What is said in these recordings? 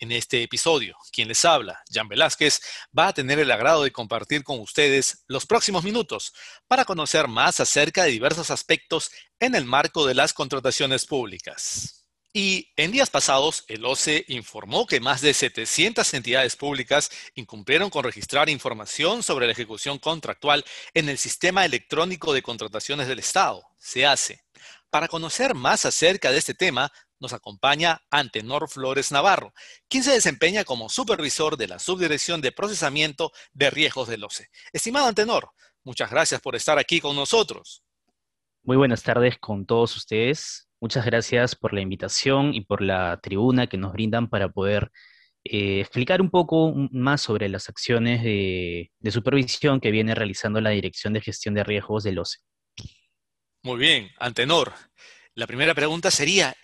En este episodio, quien les habla, Jan Velázquez, va a tener el agrado de compartir con ustedes los próximos minutos para conocer más acerca de diversos aspectos en el marco de las contrataciones públicas. Y en días pasados, el OCE informó que más de 700 entidades públicas incumplieron con registrar información sobre la ejecución contractual en el Sistema Electrónico de Contrataciones del Estado, SEACE. Para conocer más acerca de este tema, nos acompaña Antenor Flores Navarro, quien se desempeña como supervisor de la Subdirección de Procesamiento de Riesgos del OCE. Estimado Antenor, muchas gracias por estar aquí con nosotros. Muy buenas tardes con todos ustedes. Muchas gracias por la invitación y por la tribuna que nos brindan para poder eh, explicar un poco más sobre las acciones de, de supervisión que viene realizando la Dirección de Gestión de Riesgos del OCE. Muy bien, Antenor. La primera pregunta sería,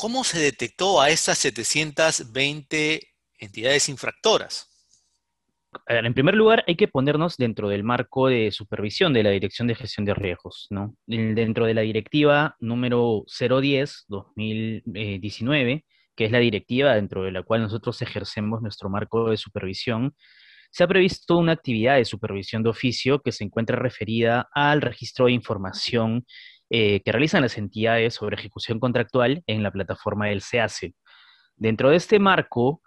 ¿Cómo se detectó a estas 720 entidades infractoras? En primer lugar, hay que ponernos dentro del marco de supervisión de la Dirección de Gestión de Riesgos, ¿no? Dentro de la directiva número 010-2019, que es la directiva dentro de la cual nosotros ejercemos nuestro marco de supervisión, se ha previsto una actividad de supervisión de oficio que se encuentra referida al registro de información eh, que realizan las entidades sobre ejecución contractual en la plataforma del SEACE. Dentro de este marco,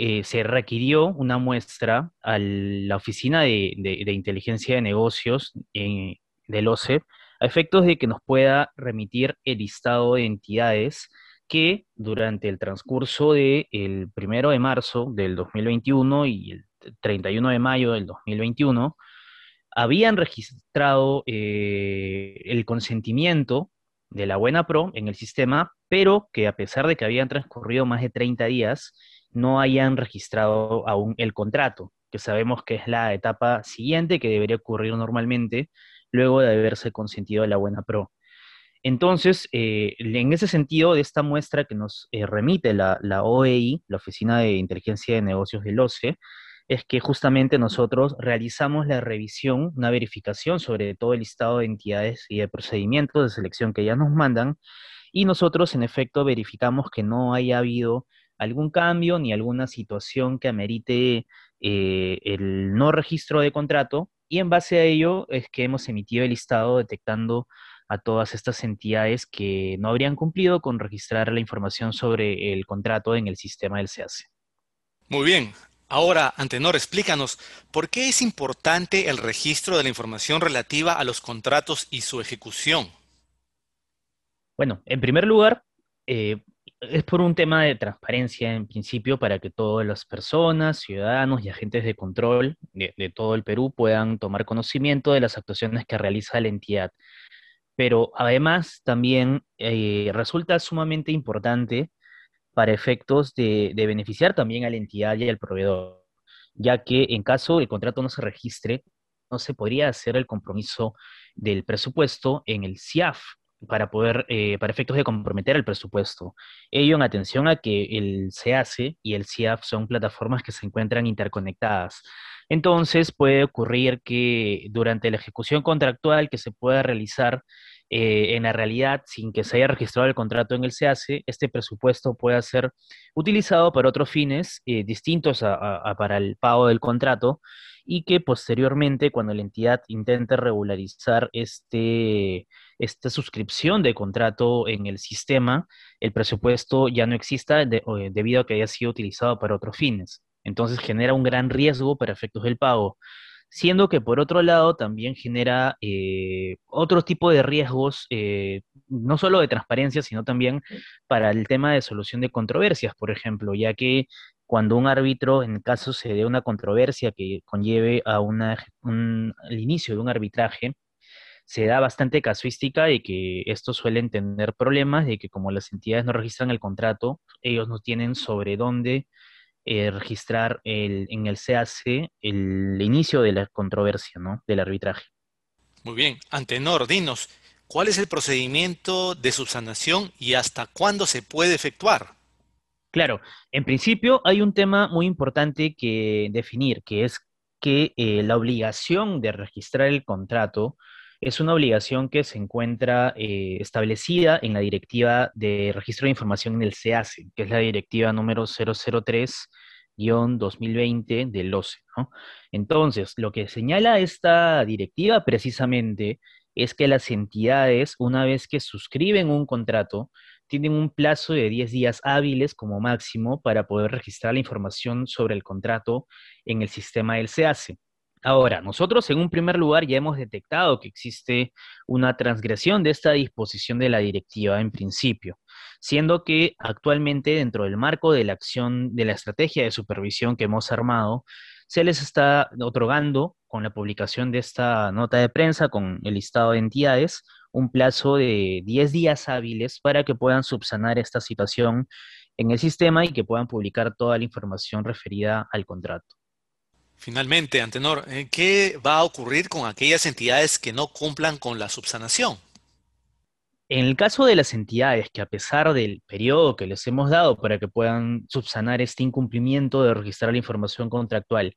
eh, se requirió una muestra a la Oficina de, Inteligencia de Negocios del OCE a efectos de que nos pueda remitir el listado de entidades que durante el transcurso del el primero de marzo del 2021 y el 31 de mayo del 2021 habían registrado eh, el consentimiento de la buena pro en el sistema, pero que a pesar de que habían transcurrido más de 30 días, no hayan registrado aún el contrato, que sabemos que es la etapa siguiente que debería ocurrir normalmente luego de haberse consentido la buena pro. Entonces, eh, en ese sentido, de esta muestra que nos eh, remite la, la OEI, la Oficina de Inteligencia de Negocios del OCE, es que justamente nosotros realizamos la revisión, una verificación sobre todo el listado de entidades y de procedimientos de selección que ya nos mandan, y nosotros en efecto verificamos que no haya habido algún cambio ni alguna situación que amerite eh, el no registro de contrato, y en base a ello es que hemos emitido el listado detectando a todas estas entidades que no habrían cumplido con registrar la información sobre el contrato en el sistema del SEACE. Muy bien, Ahora, Antenor, explícanos, ¿por qué es importante el registro de la información relativa a los contratos y su ejecución? Bueno, en primer lugar, eh, es por un tema de transparencia en principio para que todas las personas, ciudadanos y agentes de control de, todo el Perú puedan tomar conocimiento de las actuaciones que realiza la entidad. Pero además también eh, resulta sumamente importante para efectos de, beneficiar también a la entidad y al proveedor, ya que en caso el contrato no se registre, no se podría hacer el compromiso del presupuesto en el CIAF para poder, eh, para efectos de comprometer el presupuesto. Ello en atención a que el CACE y el CIAF son plataformas que se encuentran interconectadas. Entonces puede ocurrir que durante la ejecución contractual que se pueda realizar eh, en la realidad, sin que se haya registrado el contrato en el SEACE, este presupuesto pueda ser utilizado para otros fines eh, distintos a, para el pago del contrato y que posteriormente, cuando la entidad intente regularizar este, esta suscripción de contrato en el sistema, el presupuesto ya no exista debido a que haya sido utilizado para otros fines. Entonces genera un gran riesgo para efectos del pago siendo que por otro lado también genera eh, otro tipo de riesgos, eh, no solo de transparencia, sino también para el tema de solución de controversias, por ejemplo, ya que cuando un árbitro, en caso se dé una controversia que conlleve a una, un, al inicio de un arbitraje, se da bastante casuística de que estos suelen tener problemas, de que como las entidades no registran el contrato, ellos no tienen sobre dónde eh, registrar en el CAC el inicio de la controversia, ¿no? Del arbitraje. Muy bien. Antenor, dinos, ¿cuál es el procedimiento de subsanación y hasta cuándo se puede efectuar? Claro, en principio hay un tema muy importante que definir, que es que eh, la obligación de registrar el contrato es una obligación que se encuentra eh, establecida en la Directiva de Registro de Información en el SEACE, que es la Directiva número 003-2020 del OCE. Entonces, lo que señala esta directiva precisamente es que las entidades, una vez que suscriben un contrato, tienen un plazo de 10 días hábiles como máximo para poder registrar la información sobre el contrato en el sistema del SEACE. Ahora, nosotros en un primer lugar ya hemos detectado que existe una transgresión de esta disposición de la directiva en principio, siendo que actualmente dentro del marco de la acción de la estrategia de supervisión que hemos armado, se les está otorgando con la publicación de esta nota de prensa con el listado de entidades un plazo de 10 días hábiles para que puedan subsanar esta situación en el sistema y que puedan publicar toda la información referida al contrato. Finalmente, Antenor, eh, ¿qué va a ocurrir con aquellas entidades que no cumplan con la subsanación? En el caso de las entidades que a pesar del periodo que les hemos dado para que puedan subsanar este incumplimiento de registrar la información contractual,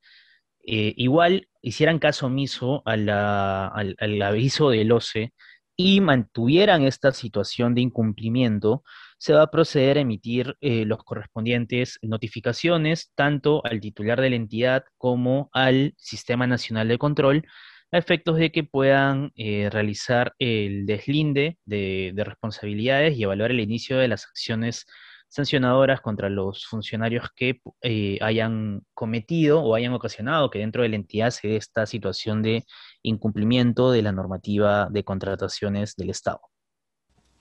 eh, igual hicieran caso omiso al, al, aviso del OCE y mantuvieran esta situación de incumplimiento, se va a proceder a emitir eh, los correspondientes notificaciones tanto al titular de la entidad como al Sistema Nacional de Control a efectos de que puedan eh, realizar el deslinde de, responsabilidades y evaluar el inicio de las acciones sancionadoras contra los funcionarios que eh, hayan cometido o hayan ocasionado que dentro de la entidad se dé esta situación de incumplimiento de la normativa de contrataciones del Estado.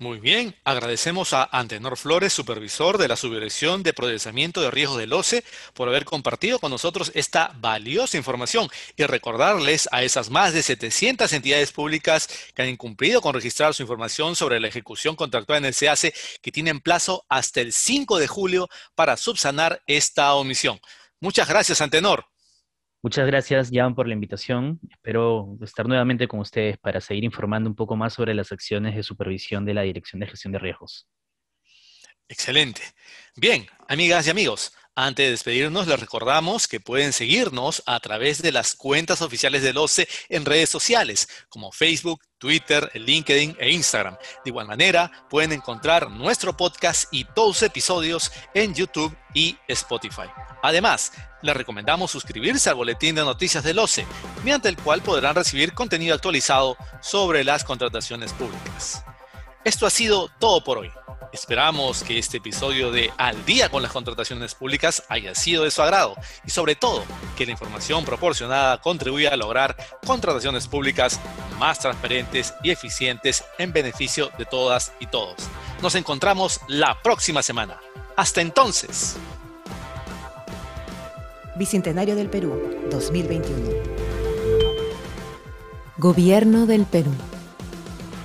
Muy bien, agradecemos a Antenor Flores, supervisor de la Subdirección de Procesamiento de Riesgos del OCE, por haber compartido con nosotros esta valiosa información y recordarles a esas más de 700 entidades públicas que han incumplido con registrar su información sobre la ejecución contractual en el SEACE que tienen plazo hasta el 5 de julio para subsanar esta omisión. Muchas gracias, Antenor. Muchas gracias, Jan, por la invitación. Espero estar nuevamente con ustedes para seguir informando un poco más sobre las acciones de supervisión de la Dirección de Gestión de Riesgos. Excelente. Bien, amigas y amigos, antes de despedirnos, les recordamos que pueden seguirnos a través de las cuentas oficiales del OCE en redes sociales como Facebook, Twitter, LinkedIn e Instagram. De igual manera, pueden encontrar nuestro podcast y todos episodios en YouTube y Spotify. Además, les recomendamos suscribirse al boletín de noticias del OCE, mediante el cual podrán recibir contenido actualizado sobre las contrataciones públicas. Esto ha sido todo por hoy. Esperamos que este episodio de Al día con las contrataciones públicas haya sido de su agrado y sobre todo que la información proporcionada contribuya a lograr contrataciones públicas más transparentes y eficientes en beneficio de todas y todos. Nos encontramos la próxima semana. Hasta entonces. Bicentenario del Perú, 2021. Gobierno del Perú.